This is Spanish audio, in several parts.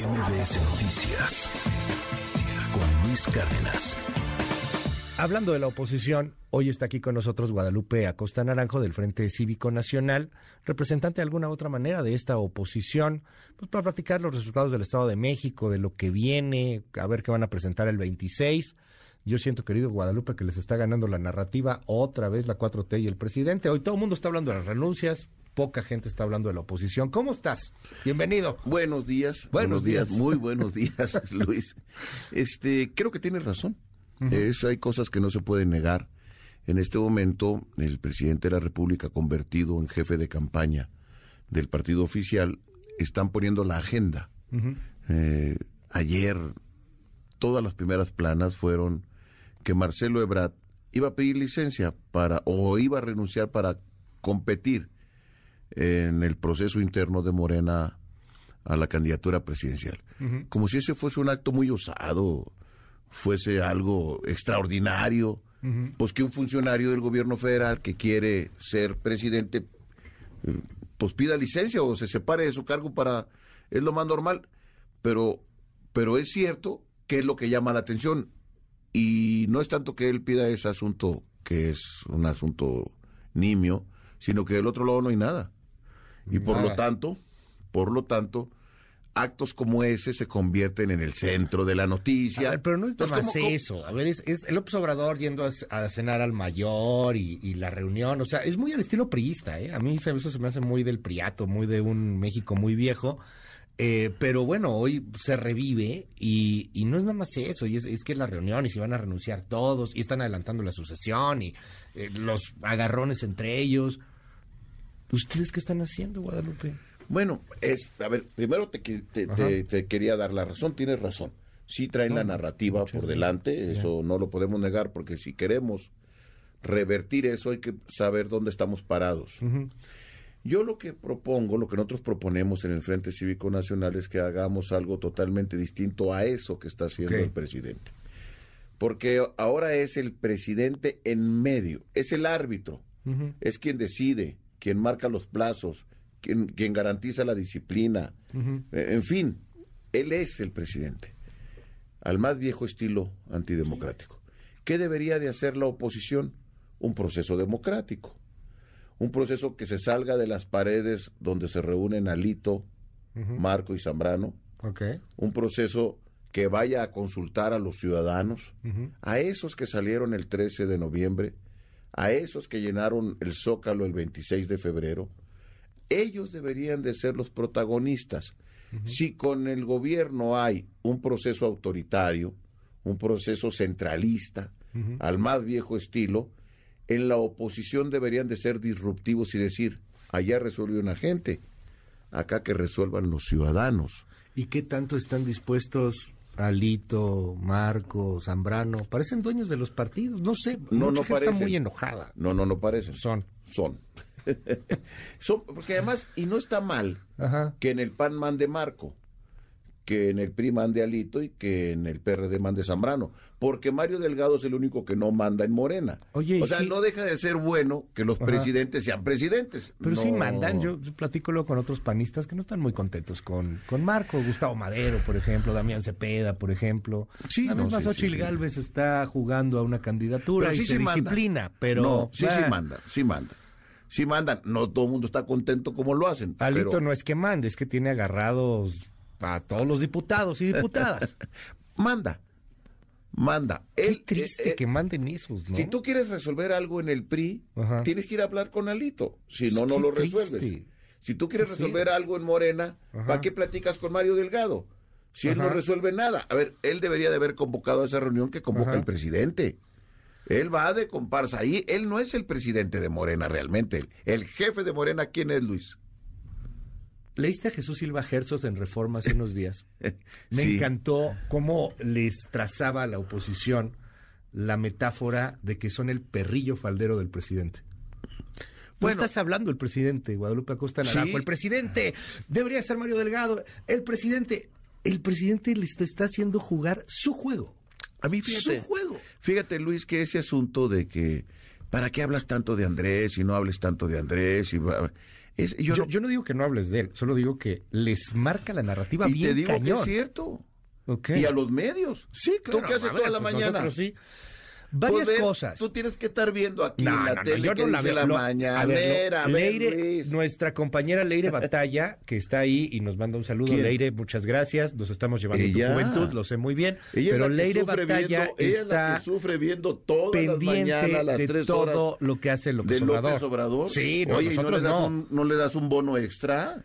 MBS Noticias con Luis Cárdenas. Hablando de la oposición, hoy está aquí con nosotros Guadalupe Acosta Naranjo del Frente Cívico Nacional, representante de alguna otra manera de esta oposición, pues para platicar los resultados del Estado de México, de lo que viene, a ver qué van a presentar el 26. Yo siento, querido Guadalupe, que les está ganando la narrativa otra vez la 4T y el presidente. Hoy todo el mundo está hablando de las renuncias, poca gente está hablando de la oposición. ¿Cómo estás? Bienvenido. Buenos días. Buenos días. Muy buenos días, Luis. Este, creo que tienes razón. Es- hay cosas que no se pueden negar. En este momento, el presidente de la República, convertido en jefe de campaña del partido oficial, están poniendo la agenda. Eh, ayer, todas las primeras planas fueron que Marcelo Ebrard iba a pedir licencia para o iba a renunciar para competir en el proceso interno de Morena a la candidatura presidencial. Como si ese fuese un acto muy osado, fuese algo extraordinario, pues que un funcionario del gobierno federal que quiere ser presidente, eh, pues pida licencia o se separe de su cargo para... Es lo más normal, pero, pero es cierto que es lo que llama la atención y no es tanto que él pida ese asunto que es un asunto nimio, sino que del otro lado no hay nada. Y por lo tanto, por lo tanto, actos como ese se convierten en el centro de la noticia. A ver, pero no es nada Entonces, más ¿cómo- cómo- eso. A ver, es, es el López Obrador yendo a, a cenar al mayor y, y la reunión. O sea, es muy al estilo priista, ¿eh? A mí eso se me hace muy del priato, muy de un México muy viejo. Eh, pero bueno, hoy se revive y, y no es nada más eso, y es, es que es la reunión y se van a renunciar todos y están adelantando la sucesión y eh, los agarrones entre ellos. ¿Ustedes qué están haciendo, Guadalupe? Bueno, es, a ver, primero te, que- te- Ajá. te- te quería dar la razón, tienes razón. Sí traen la No, narrativa por delante, eso no lo podemos negar porque si queremos revertir eso hay que saber dónde estamos parados. Yo lo que propongo, lo que nosotros proponemos en el Frente Cívico Nacional es que hagamos algo totalmente distinto a eso que está haciendo el presidente. Porque ahora es el presidente en medio, es el árbitro, es quien decide, quien marca los plazos, quien, quien garantiza la disciplina. Eh, En fin, él es el presidente, al más viejo estilo antidemocrático. ¿Qué debería de hacer la oposición? Un proceso democrático. Un proceso que se salga de las paredes donde se reúnen Alito, Marco y Zambrano, un proceso que vaya a consultar a los ciudadanos, a esos que salieron el 13 de noviembre, a esos que llenaron el Zócalo el 26 de febrero, ellos deberían de ser los protagonistas. Si con el gobierno hay un proceso autoritario, un proceso centralista, al más viejo estilo, en la oposición deberían de ser disruptivos y decir, allá resuelve una gente, acá que resuelvan los ciudadanos. ¿Y qué tanto están dispuestos Alito, Marco, Zambrano? Parecen dueños de los partidos. No sé, No, mucha no gente parecen. está muy enojada. No, no, no parecen. Son. Son. Son, porque además, y no está mal Ajá. que en el PAN mande Marco, que en el PRI mande Alito y que en el PRD mande Zambrano, porque Mario Delgado es el único que no manda en Morena. Oye, o sea, sí- no deja de ser bueno que los Ajá. presidentes sean presidentes. Pero sí mandan, yo platico luego con otros panistas que no están muy contentos con, con Marco, Gustavo Madero, por ejemplo, Damián Cepeda, por ejemplo. Sí, la no, misma Xochitl sí. Gálvez está jugando a una candidatura Pero y sí se sí manda. disciplina, pero... No, sí, sí manda, sí manda. Sí mandan. No todo el mundo está contento como lo hacen. Alito pero no es que mande, es que tiene agarrados a todos los diputados y diputadas. manda. Manda. Qué triste eh, eh, que manden esos, ¿no? Si tú quieres resolver algo en el PRI, Ajá. tienes que ir a hablar con Alito. Si no, Qué no lo triste. resuelves. Si tú quieres resolver algo en Morena, Ajá. ¿para qué platicas con Mario Delgado? Si él no resuelve nada. A ver, él debería de haber convocado a esa reunión que convoca el presidente. Él va de comparsa ahí. Él no es el presidente de Morena realmente. El jefe de Morena, ¿quién es Luis? Leíste a Jesús Silva Herzog en Reforma hace unos días. Me Sí. encantó cómo les trazaba a la oposición la metáfora de que son el perrillo faldero del presidente. Tú Bueno. estás hablando el presidente, Guadalupe Acosta Naranjo. Sí. El presidente debería ser Mario Delgado. El presidente, el presidente le está, haciendo jugar su juego. A mí, fíjate, Su juego. fíjate, Luis, que ese asunto de que, ¿para qué hablas tanto de Andrés y no hables tanto de Andrés? Y va- Es, yo, Yo, no- yo no digo que no hables de él, solo digo que les marca la narrativa y bien te digo que cañón. es cierto. Ok. Y a los medios. Sí, claro. ¿Tú qué haces ver, toda la pues mañana? nosotros sí. Varias Pues, cosas. Tú tienes que estar viendo aquí No, en la no, no, tele yo que no la dice veo. la Lo- mañanera. a ver, lo- a ver, Leire, nuestra compañera Leire Batalla, que está ahí y nos manda un saludo. ¿Quién? Leire, muchas gracias. Nos estamos llevando tu juventud, lo sé muy bien. Ella es pero Leire Batalla viendo- ella es la está que sufre viendo todas las pendiente mañanas, las de tres todo lo que hace López de Obrador. López Obrador. Sí, no, Oye, ¿y nosotros no le, das no. Un, ¿no le das un bono extra?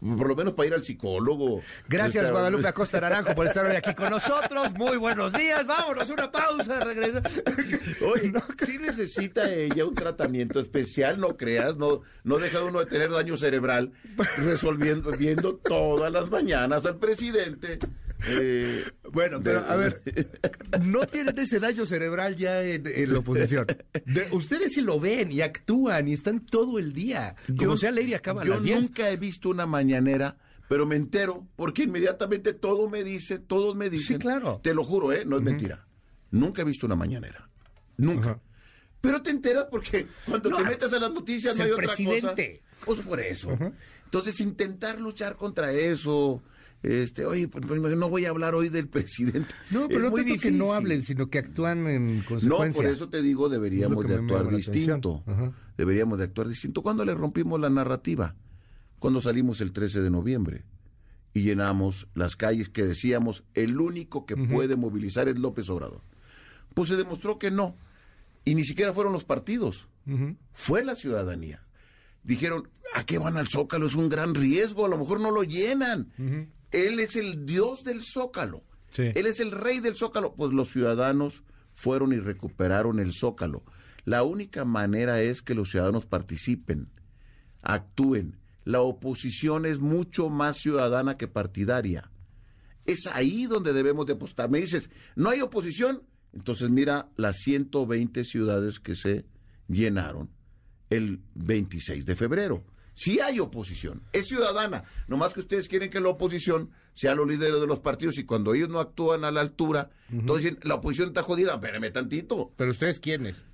Por lo menos para ir al psicólogo. Gracias, Está- Guadalupe Acosta Naranjo, por estar hoy aquí con nosotros. Muy buenos días. Vámonos, una pausa. Regresa. Oye, sí necesita ella un tratamiento especial, no creas, no, no deja uno de tener daño cerebral resolviendo, viendo todas las mañanas al presidente. Eh, Bueno, pero de- a ver, no tienen ese daño cerebral ya en, en la oposición. De- ustedes sí lo ven y actúan y están todo el día. Como sea, Leire acaba yo las 10. nunca he visto una mañanera, pero me entero porque inmediatamente todo me dice, todos me dicen. Sí, claro. Te lo juro, ¿eh? No es mentira. Nunca he visto una mañanera. Nunca. Pero te enteras porque cuando No, te metes a las noticias no hay el otra presidente. cosa. Pues por eso. Entonces, intentar luchar contra eso. Este, oye, pues, pues, no voy a hablar hoy del presidente. No, pero Es no muy tanto que no difícil. hablen, sino que actúan en No, consecuencia. por eso te digo, deberíamos de actuar distinto. Deberíamos de actuar distinto. ¿Cuándo le rompimos la narrativa? Cuando salimos el 13 de noviembre y llenamos las calles que decíamos el único que puede movilizar es López Obrador. Pues se demostró que no. Y ni siquiera fueron los partidos. Fue la ciudadanía. Dijeron, ¿a qué van al Zócalo? Es un gran riesgo, a lo mejor no lo llenan. Él es el dios del Zócalo. Sí. Él es el rey del Zócalo. Pues los ciudadanos fueron y recuperaron el Zócalo. La única manera es que los ciudadanos participen, actúen. La oposición es mucho más ciudadana que partidaria. Es ahí donde debemos de apostar. Me dices, ¿no hay oposición? Entonces mira las 120 ciudades que se llenaron el 26 de febrero. Sí hay oposición, es ciudadana. Nomás que ustedes quieren que la oposición sea los líderes de los partidos y cuando ellos no actúan a la altura, entonces dicen, la oposición está jodida. Espérame tantito. Pero ustedes, ¿quiénes?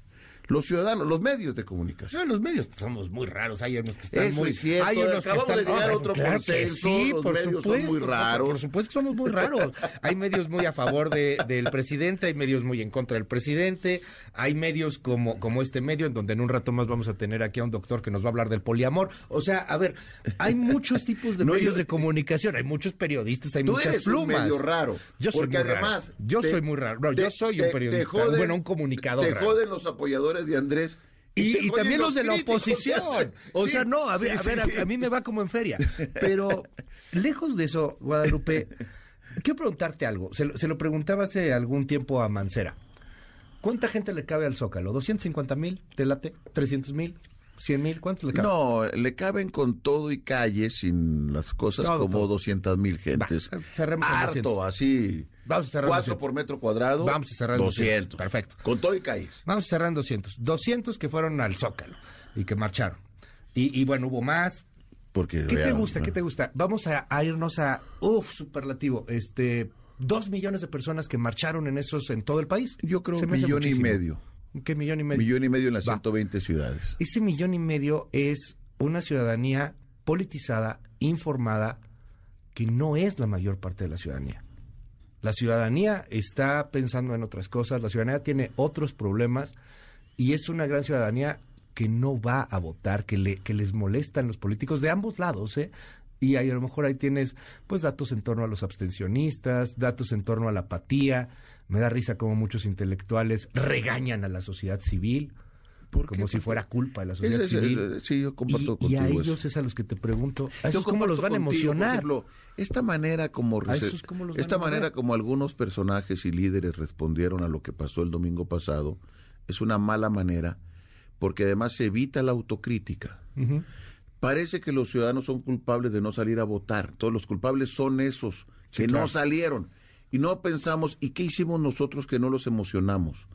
Los ciudadanos, los medios de comunicación. No, los medios somos muy raros. Hay unos que están Eso muy. es cierto. Hay unos que están. de llegar otro claro que consenso, Sí, los por medios son supuesto. muy raros. Por supuesto que somos muy raros. Hay medios muy a favor de, del presidente, hay medios muy en contra del presidente. Hay medios como, como este medio, en donde en un rato más vamos a tener aquí a un doctor que nos va a hablar del poliamor. O sea, a ver, hay muchos tipos de No, medios yo- de comunicación. Hay muchos periodistas, hay Tú muchas eres un plumas. medio raro. Yo soy porque muy raro. además. Yo te- soy muy raro. No, te- yo soy un te periodista. joden- bueno, un comunicador. Te raro. joden los apoyadores de Andrés. Y, también los de la críticos. oposición. O Sí, sea, no, a ver, sí, a, sí, ver, a- sí. a mí me va como en feria. Pero lejos de eso, Guadalupe, quiero preguntarte algo. Se, lo- se lo preguntaba hace algún tiempo a Mancera. ¿Cuánta gente le cabe al Zócalo? ¿250 mil? ¿Te late? ¿300 mil? ¿100 mil? ¿Cuántos le cabe? No, le caben con todo y calle, sin las cosas Todo, como todo. 200 mil gentes. Va, cerremos en 200. Harto, así. Vamos a cerrar en Cuatro 200. por metro cuadrado. Vamos a cerrar en 200. 200. Perfecto. Con todo y calles. Vamos a cerrar en 200. 200 que fueron al Zócalo y que marcharon. Y, y bueno, hubo más, Porque, ¿Qué te gusta? ¿no? ¿Qué te gusta? Vamos a, a irnos a, uf, superlativo, este, dos millones de personas que marcharon en esos, en todo el país. Yo creo hace millón y medio. ¿Qué millón y medio? Millón y medio en las Va. 120 ciudades. Ese millón y medio es una ciudadanía politizada, informada, que no es la mayor parte de la ciudadanía. La ciudadanía está pensando en otras cosas, la ciudadanía tiene otros problemas y es una gran ciudadanía que no va a votar, que, le, que les molestan los políticos de ambos lados, ¿eh? Y ahí a lo mejor ahí tienes pues datos en torno a los abstencionistas, datos en torno a la apatía. Me da risa como muchos intelectuales regañan a la sociedad civil ¿Por como si fuera culpa de la sociedad es civil. sí, yo Y, comparto y a contigo ellos eso. es a los que te pregunto, ¿a esos cómo los van a contigo, emocionar? ejemplo, esta manera como ¿A esta a manera como algunos personajes y líderes respondieron a lo que pasó el domingo pasado es una mala manera porque además se evita la autocrítica. Parece que los ciudadanos son culpables de no salir a votar. Todos los culpables son esos que claro. no salieron. Y no pensamos, ¿y qué hicimos nosotros que no los emocionamos?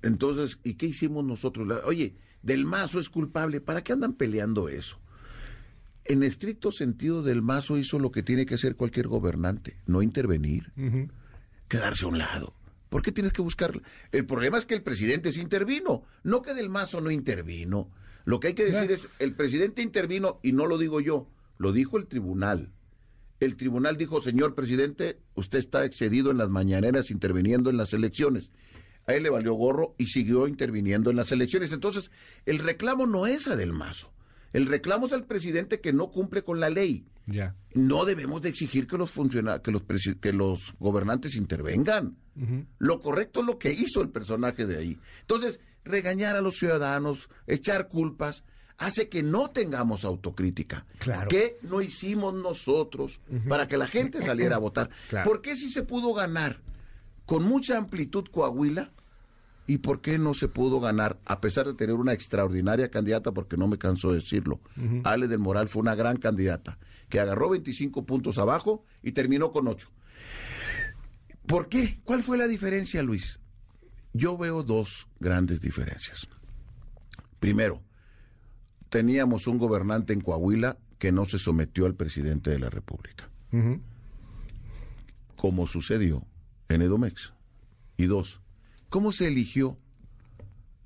Entonces, ¿y qué hicimos nosotros? Oye, Del Mazo es culpable. ¿Para qué andan peleando eso? En estricto sentido, Del Mazo hizo lo que tiene que hacer cualquier gobernante, no intervenir, quedarse a un lado. ¿Por qué tienes que buscar? El problema es que el presidente sí intervino, no que Del Mazo no intervino. Lo que hay que decir es, el presidente intervino, y no lo digo yo, lo dijo el tribunal. El tribunal dijo, señor presidente, usted está excedido en las mañaneras interviniendo en las elecciones. A él le valió gorro y siguió interviniendo en las elecciones. Entonces, el reclamo no es a Del Mazo. El reclamo es al presidente que no cumple con la ley. Ya. No debemos de exigir que los funciona- que los que los gobernantes intervengan. Lo correcto es lo que hizo el personaje de ahí. Entonces, regañar a los ciudadanos, echar culpas, hace que no tengamos autocrítica. Claro. ¿Qué no hicimos nosotros para que la gente saliera a votar? Claro. ¿Por qué si se pudo ganar con mucha amplitud Coahuila? ¿Y por qué no se pudo ganar, a pesar de tener una extraordinaria candidata, porque no me canso de decirlo? Ale del Moral fue una gran candidata, que agarró 25 puntos abajo y terminó con 8. ¿Por qué? ¿Cuál fue la diferencia, Luis? Yo veo dos grandes diferencias. Primero, teníamos un gobernante en Coahuila que no se sometió al presidente de la República, como sucedió en Edomex. Y dos, ¿cómo se eligió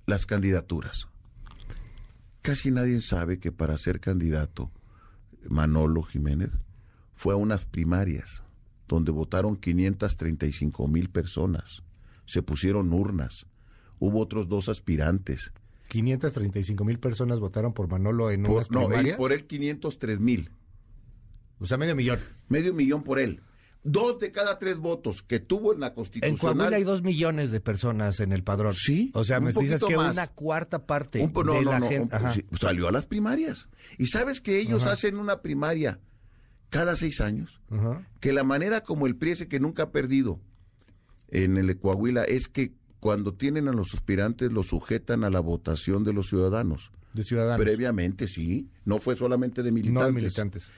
las candidaturas? Casi nadie sabe que para ser candidato, Manolo Jiménez fue a unas primarias donde votaron 535 mil personas. Se pusieron urnas. Hubo otros dos aspirantes. 535 mil personas votaron por Manolo en unas Por, no, primarias. por él 503 mil. O sea, medio millón. Medio millón por él. Dos de cada tres votos que tuvo en la En Constitucional. Coahuila hay dos millones de personas en el padrón. Sí, O sea, me dices que más. una cuarta parte Un no, de no, la no, gente. un- Ajá. sí, salió a las primarias. Y sabes que ellos Ajá. hacen una primaria cada seis años. Ajá. Que la manera como el PRI ese que nunca ha perdido en el Coahuila es que cuando tienen a los aspirantes los sujetan a la votación de los ciudadanos. De ciudadanos. Previamente, sí. No fue solamente de militantes. no de militantes.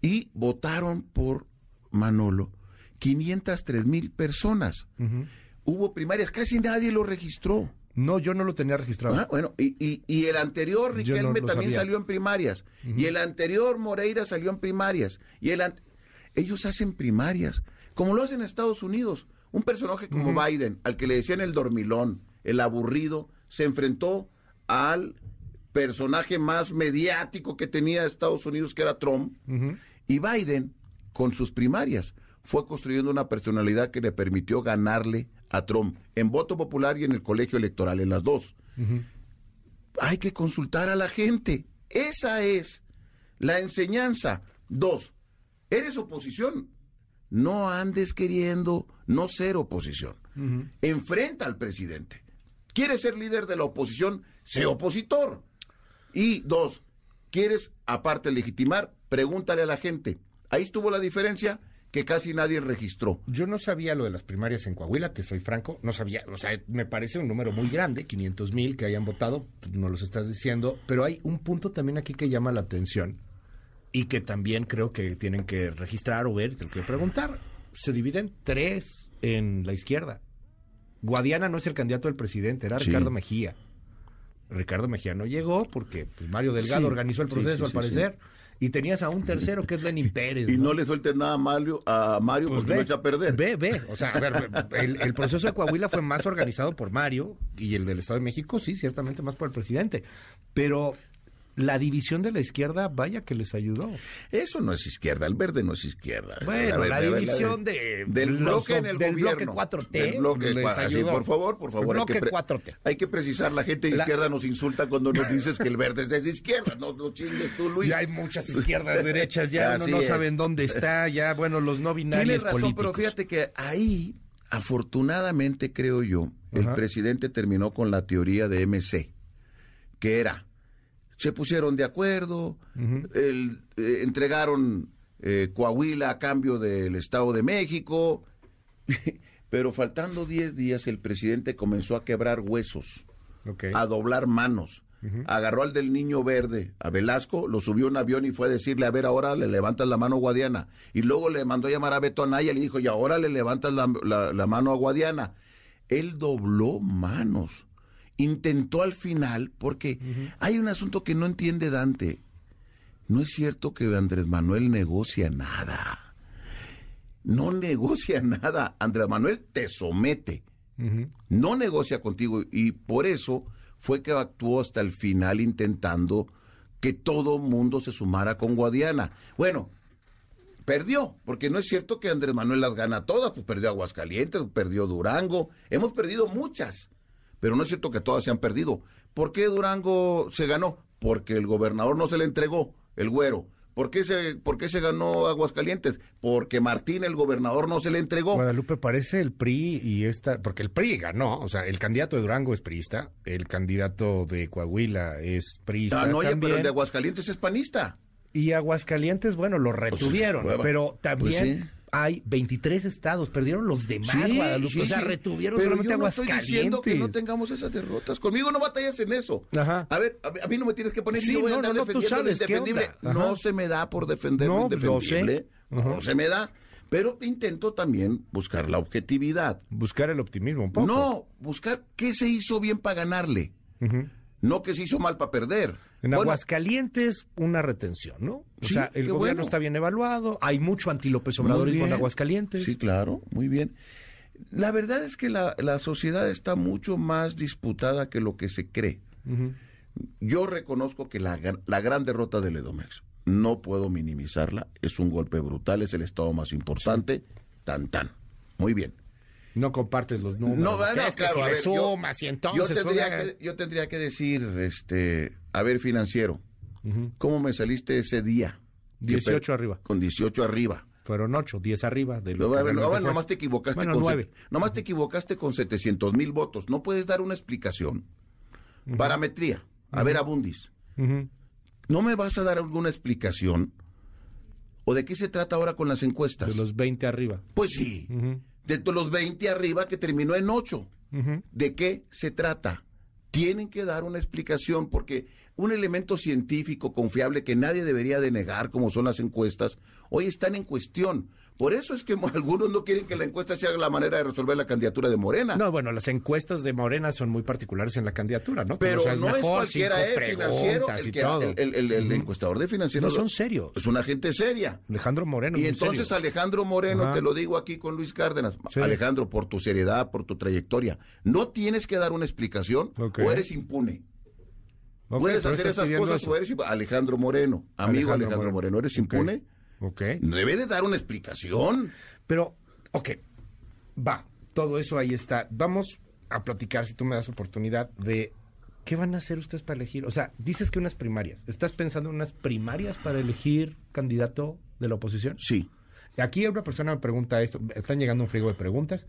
Y votaron por Manolo 503 mil personas. Hubo primarias, casi nadie lo registró. No, yo no lo tenía registrado. Ah, bueno, y, y- y el anterior, no Riquelme, también sabía. salió en primarias. Y el anterior, Moreira, salió en primarias. Y el an- ellos hacen primarias, como lo hacen en Estados Unidos. Un personaje como Biden, al que le decían el dormilón, el aburrido, se enfrentó al personaje más mediático que tenía Estados Unidos, que era Trump. Y Biden, con sus primarias, fue construyendo una personalidad que le permitió ganarle a Trump en voto popular y en el colegio electoral, en las dos. Hay que consultar a la gente. Esa es la enseñanza. Dos, eres oposición. No andes queriendo no ser oposición. Enfrenta al presidente. ¿Quieres ser líder de la oposición? Sé opositor. Y dos, ¿quieres aparte legitimar? Pregúntale a la gente. Ahí estuvo la diferencia que casi nadie registró. Yo no sabía lo de las primarias en Coahuila, te soy franco, no sabía, o sea, me parece un número muy grande, 500 mil que hayan votado, no los estás diciendo, pero hay un punto también aquí que llama la atención y que también creo que tienen que registrar o ver, y tengo que preguntar. Se dividen tres en la izquierda. Guadiana no es el candidato del presidente, era Sí. Ricardo Mejía. Ricardo Mejía no llegó porque pues, Mario Delgado Sí, organizó el proceso, sí, al parecer. Y tenías a un tercero que es Lenin Pérez. Y no le sueltes nada a Mario, a Mario Pues porque lo echa a perder. Ve, ve. O sea, a ver, el, el proceso de Coahuila fue más organizado por Mario y el del Estado de México, sí, ciertamente más por el presidente. Pero la división de la izquierda, vaya que les ayudó. Eso no es izquierda, el verde no es izquierda. Bueno, la a ver, división la de del los- bloque en el del gobierno. bloque 4T Del bloque les ayudó. por favor, por favor. El hay que bloque 4T. Hay que precisar, la gente de La- izquierda nos insulta cuando nos dices que el verde es de izquierda. No lo chingues tú, Luis. Ya hay muchas izquierdas, derechas, ya no es. sabe en dónde está, ya, bueno, los no binarios Tienes razón, políticos. pero fíjate que ahí, afortunadamente, creo yo, el Ajá. presidente terminó con la teoría de MC, que era, se pusieron de acuerdo, el- eh, entregaron eh, Coahuila a cambio del Estado de México, pero faltando 10 días el presidente comenzó a quebrar huesos a doblar manos. Agarró al del niño verde, a Velasco, lo subió a un avión y fue a decirle, a ver, ahora le levantas la mano a Guadiana. Y luego le mandó a llamar a Beto Anaya y le dijo, y ahora le levantas la, la- la mano a Guadiana. Él dobló manos. Intentó al final, porque hay un asunto que no entiende Dante. No es cierto que Andrés Manuel negocia nada. No negocia nada. Andrés Manuel te somete no negocia contigo y por eso fue que actuó hasta el final intentando que todo mundo se sumara con Guadiana. Bueno, perdió, porque no es cierto que Andrés Manuel las gana todas, pues perdió Aguascalientes, perdió Durango, hemos perdido muchas, pero no es cierto que todas se han perdido. ¿Por qué Durango se ganó? Porque el gobernador no se le entregó, el güero. ¿Por qué, se, ¿Por qué se ganó Aguascalientes? Porque Martín, el gobernador, no se le entregó. Guadalupe parece el PRI y esta, porque el PRI ganó, o sea, el candidato de Durango es priista, el candidato de Coahuila es priista. Ah, no, oye, pero el de Aguascalientes es panista. Y Aguascalientes, bueno, lo retuvieron, hueva. pero también Pues sí. Hay 23 estados, perdieron los demás, Sí, sí, o sea, sí. retuvieron Pero solamente yo no estoy diciendo que no tengamos esas derrotas. Conmigo no batallas en eso. Ajá. A ver, a, a mí no me tienes que poner Sí, yo voy a no, andar defendiendo lo indefendible. se me da por defender lo lo sé. indefendible. No se me da. Pero intento también buscar la objetividad. Buscar el optimismo un poco. No, buscar qué se hizo bien para ganarle. Ujú. No que se hizo mal para perder. En Bueno, Aguascalientes, una retención, ¿no? O Sí, sea, el gobierno bueno. está bien evaluado, hay mucho anti-López Muy Obradorismo en. Aguascalientes. Sí, claro, muy bien. La verdad es que la, la sociedad está mucho más disputada que lo que se cree. Yo reconozco que la, gran- la gran derrota del Edomex, no puedo minimizarla, es un golpe brutal, es el estado más importante, tan tan. Muy bien. No compartes los números. No, ¿qué bueno, es que claro, si a ver, yo- sumas y yo, entonces... tendría oiga. que, yo tendría que decir, este, a ver, financiero. ¿cómo me saliste ese día? Que 18 per- arriba. Con 18 arriba. Fueron 8, 10 arriba de lo No, que a ver, no, realmente bueno, fue. nomás te equivocaste Bueno, con nueve. set- nomás te equivocaste con 700 mil votos. No puedes dar una explicación. Parametría. A ver, Abundis. ¿No me vas a dar alguna explicación? ¿O de qué se trata ahora con las encuestas? De los 20 arriba. Pues sí. De los 20 arriba que terminó en 8. Ujú. ¿De qué se trata? Tienen que dar una explicación porque un elemento científico confiable que nadie debería de negar, como son las encuestas, hoy están en cuestión. Por eso es que algunos no quieren que la encuesta sea la manera de resolver la candidatura de Morena. No, bueno, las encuestas de Morena son muy particulares en la candidatura, ¿no? Pero no es cualquiera, cinco eh, financiero, el, que- encuestador de financiero. No son serios. Es una gente seria. Alejandro Moreno. Y entonces serio. Alejandro Moreno, Ajá. te lo digo aquí con Luis Cárdenas, Sí. Alejandro, por tu seriedad, por tu trayectoria, no tienes que dar una explicación Ok. o eres impune. Puedes hacer esas cosas eso. o eres Alejandro Moreno, amigo Alejandro Alejandro, Moreno. Moreno. ¿eres impune? Ok. Debe de dar una explicación. Pero, ok, va, todo eso ahí está. Vamos a platicar, si tú me das oportunidad, de qué van a hacer ustedes para elegir. O sea, dices que unas primarias. ¿Estás pensando en unas primarias para elegir candidato de la oposición? Sí. Aquí una persona me pregunta esto, están llegando un frigo de preguntas.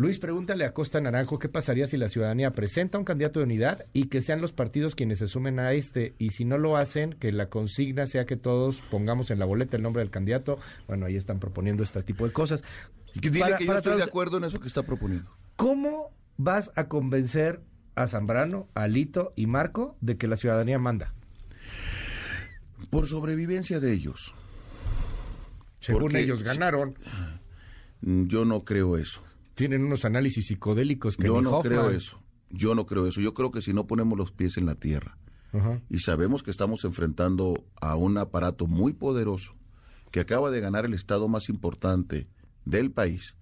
Luis, pregúntale a Costa Naranjo qué pasaría si la ciudadanía presenta un candidato de unidad y que sean los partidos quienes se sumen a este. Y si no lo hacen, que la consigna sea que todos pongamos en la boleta el nombre del candidato. Bueno, ahí están proponiendo este tipo de cosas. Y que dile Para- que yo estoy de acuerdo en eso que está proponiendo. ¿Cómo vas a convencer a Zambrano, a Lito y Marco de que la ciudadanía manda? Por sobrevivencia de ellos. Según Porque- ellos ganaron, Yo no creo eso. Tienen unos análisis psicodélicos que Yo no Hoffman. creo eso. Yo no creo eso. Yo creo que si no ponemos los pies en la tierra y sabemos que estamos enfrentando a un aparato muy poderoso que acaba de ganar el estado más importante del país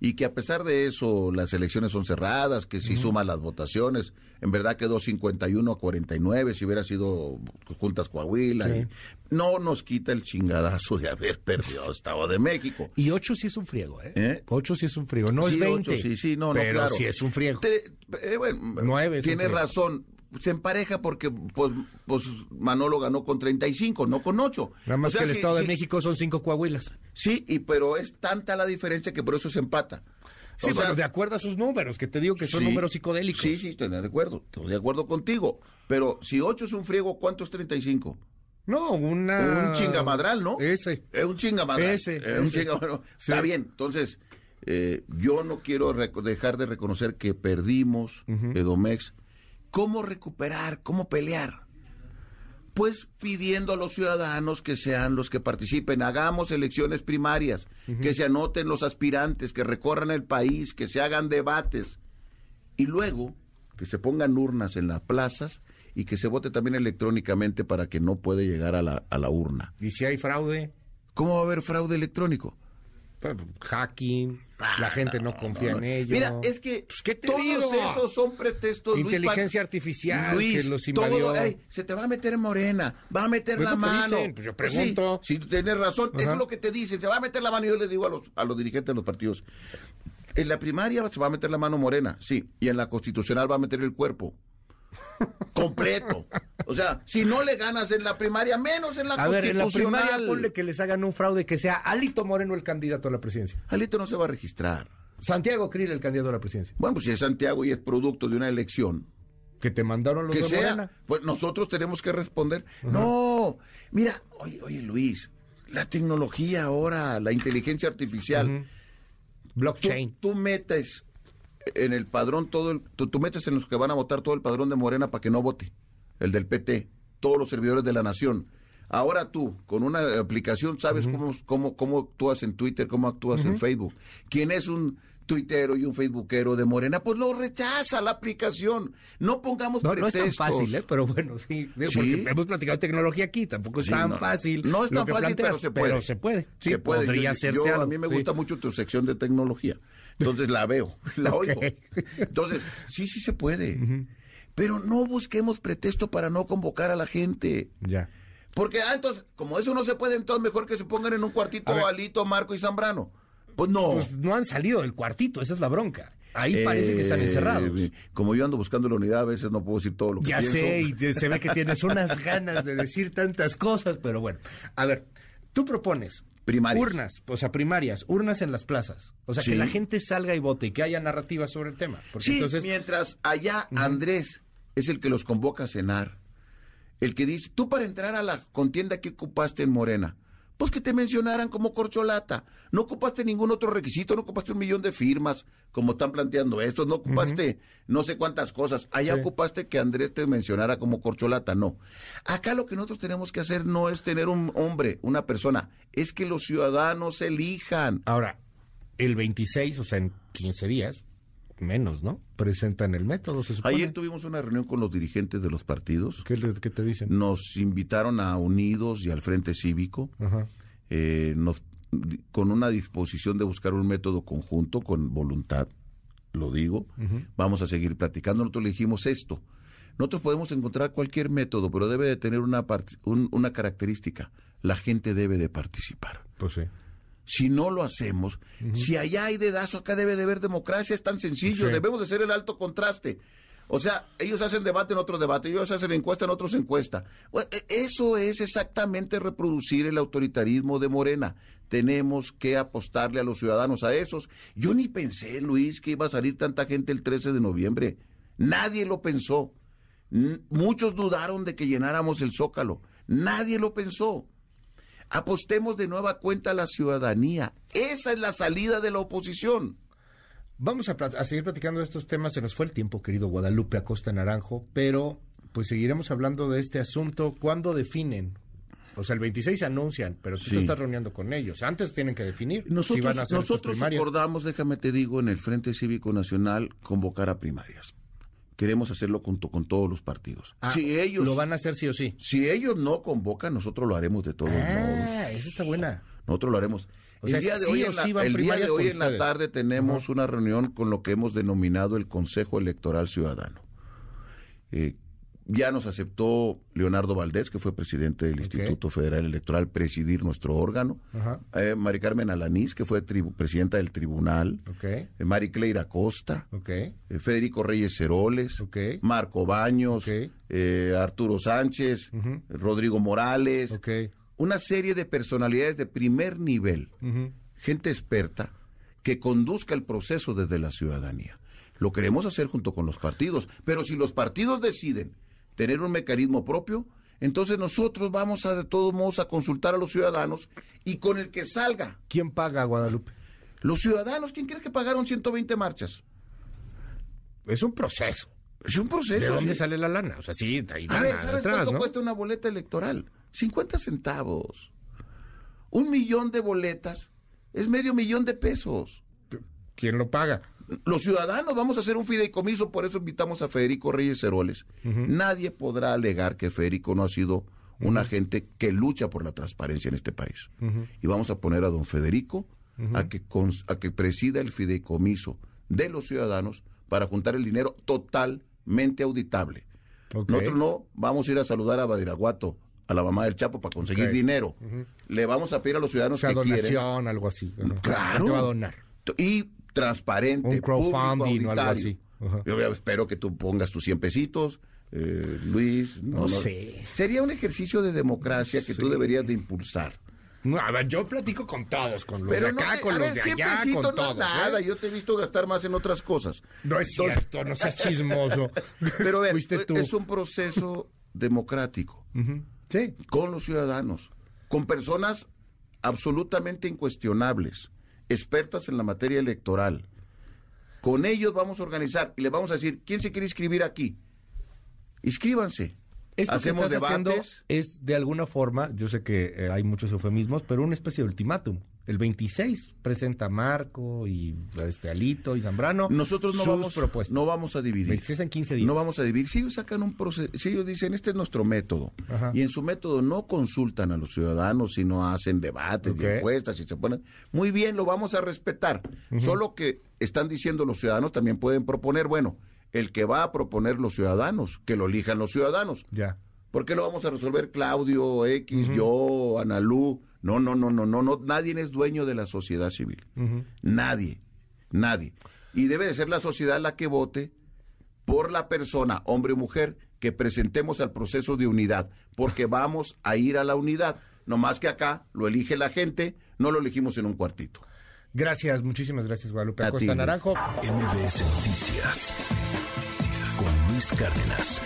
y que a pesar de eso las elecciones son cerradas, que si suman las votaciones, en verdad quedó 51 a 49 si hubiera sido Juntas Coahuila. Sí. y no nos quita el chingadazo de haber perdido Estado de México. Y ocho sí es un friego, ¿eh? ¿Eh? Ocho sí es un friego, no Sí, es 20. ocho, sí, sí, no, no, pero claro. sí es un friego. Te- eh, bueno, Nueve es un tiene friego. razón. Se empareja porque pues, pues Manolo ganó con 35, no con 8. Nada más O sea, que el sí, Estado de México son cinco coahuilas. Sí, y, pero es tanta la diferencia que por eso se empata. Sí, O sea, de acuerdo a sus números, que te digo que son sí, números psicodélicos. Sí, sí, estoy de acuerdo. Estoy de acuerdo contigo. Pero si 8 es un friego, ¿cuánto es 35? No, una... Un chingamadral, ¿no? Ese. Es un chingamadral. Ese, Es un ese. chingamadral. Sí. Está bien. Entonces, eh, yo no quiero dejar de reconocer que perdimos Edomex. ¿Cómo recuperar? ¿Cómo pelear? Pues pidiendo a los ciudadanos que sean los que participen. Hagamos elecciones primarias, que se anoten los aspirantes, que recorran el país, que se hagan debates. Y luego que se pongan urnas en las plazas y que se vote también electrónicamente para que no puede llegar a la, a la urna. Y si hay fraude, ¿Cómo va a haber fraude electrónico? Pues, hacking, la gente no confía en ellos. Mira, es que Pues, ¿qué te todos digo? esos son pretextos. Inteligencia artificial Luis, que los invadió. todo, ay, se te va a meter en morena, va a meter Pues la mano. dicen, pues yo pregunto. Sí, tienes razón, eso Ajá. es lo que te dicen, se va a meter la mano. Yo le digo a los, a los dirigentes de los partidos, en la primaria se va a meter la mano morena, sí, y en la constitucional va a meter el cuerpo. Completo. O sea, si no le ganas en la primaria, menos en la A ver, en la constitucional. primaria ponle que les hagan un fraude que sea Alito Moreno el candidato a la presidencia. Alito no se va a registrar. Santiago Krill el candidato a la presidencia. Bueno, pues si es Santiago y es producto de una elección, Que te mandaron los que de sea, Morena. pues nosotros tenemos que responder. No, mira, oye, oye Luis, la tecnología ahora, la inteligencia artificial, Ujú. tú, Blockchain. tú metes en el padrón todo el, tú, tú metes en los que van a votar todo el padrón de Morena para que no vote, el del PT, todos los servidores de la nación. Ahora tú, con una aplicación, sabes cómo, cómo, cómo actúas en Twitter, cómo actúas en Facebook. ¿Quién es un tuitero y un facebookero de Morena? Pues lo rechaza la aplicación. No pongamos No, no es tan fácil, ¿eh? Pero bueno, sí. digo, Sí. Porque hemos platicado de tecnología aquí, tampoco es Sí, tan no. fácil. No es tan fácil, planteas, pero se puede. Pero se puede. Sí, se puede. podría Yo- hacerse yo- A mí me gusta mucho tu sección de tecnología. Entonces la veo, la oigo. Entonces, sí, sí se puede. Pero no busquemos pretexto para no convocar a la gente. Ya. Porque, ah, entonces, como eso no se puede, entonces mejor que se pongan en un cuartito A. Alito, Marco y Zambrano. Pues no. Pues no han salido del cuartito, esa es la bronca. Ahí parece que están Eh, encerrados. Como yo ando buscando la unidad, a veces no puedo decir todo lo que Ya pienso. sé, y te- se ve que tienes unas ganas de decir tantas cosas, pero bueno. A ver, tú propones Primarias. urnas, o sea, primarias, urnas en las plazas. O sea, Sí. que la gente salga y vote y que haya narrativa sobre el tema. Porque Sí, entonces, mientras allá Andrés es el que los convoca a cenar. El que dice, tú para entrar a la contienda que ocupaste en Morena, pues que te mencionaran como corcholata. No ocupaste ningún otro requisito, no ocupaste un millón de firmas, como están planteando estos, no ocupaste no sé cuántas cosas. Allá Sí. ocupaste que Andrés te mencionara como corcholata, no. Acá lo que nosotros tenemos que hacer no es tener un hombre, una persona, es que los ciudadanos elijan. ahora, el 26, o sea, en 15 días, menos, ¿no? Presentan el método, se supone. Ayer tuvimos una reunión con los dirigentes de los partidos. ¿Qué, qué te dicen? Nos invitaron a Unidos y al Frente Cívico, Ajá. eh, nos, con una disposición de buscar un método conjunto, con voluntad, lo digo. Vamos a seguir platicando. Nosotros le dijimos esto. Nosotros podemos encontrar cualquier método, pero debe de tener una, part- un- una característica. La gente debe de participar. Pues sí. Si no lo hacemos, si allá hay dedazo, acá debe de haber democracia, es tan sencillo, Sí. debemos de ser el alto contraste. O sea, ellos hacen debate en otro debate, ellos hacen encuesta en otros encuesta. E- Eso es exactamente reproducir el autoritarismo de Morena. Tenemos que apostarle a los ciudadanos a esos. Yo ni pensé, Luis, que iba a salir tanta gente el 13 de noviembre. Nadie lo pensó. Muchos dudaron de que llenáramos el zócalo. Nadie lo pensó. Apostemos de nueva cuenta a la ciudadanía. Esa es la salida de la oposición. Vamos a, seguir platicando de estos temas. Se nos fue el tiempo, querido Guadalupe Acosta Naranjo, pero pues seguiremos hablando de este asunto. ¿Cuándo definen? O sea, el 26 se anuncian, pero tú Sí. te estás reuniendo con ellos. Antes tienen que definir Nosotros, si van a hacer nosotros acordamos, déjame te digo, en el Frente Cívico Nacional convocar a primarias. Queremos hacerlo junto con todos los partidos. Ah, si ellos Lo van a hacer sí o sí. si ellos no convocan, nosotros lo haremos de todos modos. Ah, esa está buena. Nosotros lo haremos. O el día de sí hoy, en la, sí van el día primarias de hoy con en la ustedes. tarde tenemos una reunión con lo que hemos denominado el Consejo Electoral Ciudadano. Eh, ya nos aceptó Leonardo Valdés, que fue presidente del. Instituto Federal Electoral, presidir nuestro órgano. Eh, Mari Carmen Alanís, que fue tribu- presidenta del tribunal. Ok, Eh, Mari Cleira Costa. eh, Federico Reyes Heroles, Ok. Marco Baños, eh, Arturo Sánchez. Rodrigo Morales, una serie de personalidades de primer nivel, gente experta, que conduzca el proceso desde la ciudadanía. Lo queremos hacer junto con los partidos, pero si los partidos deciden tener un mecanismo propio, entonces nosotros vamos a de todos modos a consultar a los ciudadanos y con el que salga. ¿Quién paga a Guadalupe? Los ciudadanos, ¿quién crees que pagaron 120 marchas? Es un proceso. Es un proceso. ¿De dónde sí. sale la lana? O sea, sí, hay A ver, ¿sabes cuánto ¿no? cuesta una boleta electoral? 50 centavos. Un millón de boletas es medio millón de pesos. ¿Quién lo paga? Los ciudadanos vamos a hacer un fideicomiso, por eso invitamos a Federico Reyes Heroles. Nadie podrá alegar que Federico no ha sido un agente que lucha por la transparencia en este país. Y vamos a poner a don Federico a, que a que presida el fideicomiso de los ciudadanos para juntar el dinero totalmente auditable. Nosotros no vamos a ir a saludar a Badiraguato, a la mamá del Chapo, para conseguir dinero. Le vamos a pedir a los ciudadanos o que donación, algo así. Claro. ¿Qué va a donar? Y transparente. Un crowdfunding o algo así. Yo espero que tú pongas tus 100 pesitos, eh, Luis. No, sé. Sería un ejercicio de democracia que tú deberías de impulsar. No, a ver, yo platico con todos, con los de acá, con los de allá, con todos. ¿eh? Nada, yo te he visto gastar más en otras cosas. No es cierto, no seas chismoso. Pero ver, es un proceso democrático. Sí. Con los ciudadanos, con personas absolutamente incuestionables, expertas en la materia electoral. Con ellos vamos a organizar y les vamos a decir, ¿quién se quiere inscribir aquí? Inscríbanse. Esto Hacemos que estás debates. es de alguna forma, yo sé que eh, hay muchos eufemismos, pero una especie de ultimátum. El 26 presenta Marco y este Alito y Zambrano. Nosotros no vamos propuestas. no vamos a dividir. 26 en 15 días. No vamos a dividir. Si ellos sacan un proceso, si ellos dicen este es nuestro método y en su método no consultan a los ciudadanos, sino hacen debates y encuestas y se ponen muy bien, lo vamos a respetar. Solo que están diciendo los ciudadanos también pueden proponer, bueno, el que va a proponer los ciudadanos, que lo elijan los ciudadanos. Ya. ¿Por qué lo vamos a resolver Claudio, X, yo, Analú? No, no, no, no, no, no, nadie es dueño de la sociedad civil. Nadie, nadie. Y debe de ser la sociedad la que vote por la persona, hombre o mujer, que presentemos al proceso de unidad, porque vamos a ir a la unidad. No más que acá lo elige la gente, no lo elegimos en un cuartito. Gracias, muchísimas gracias, Guadalupe Acosta Naranjo. MBS Noticias con Luis Cárdenas.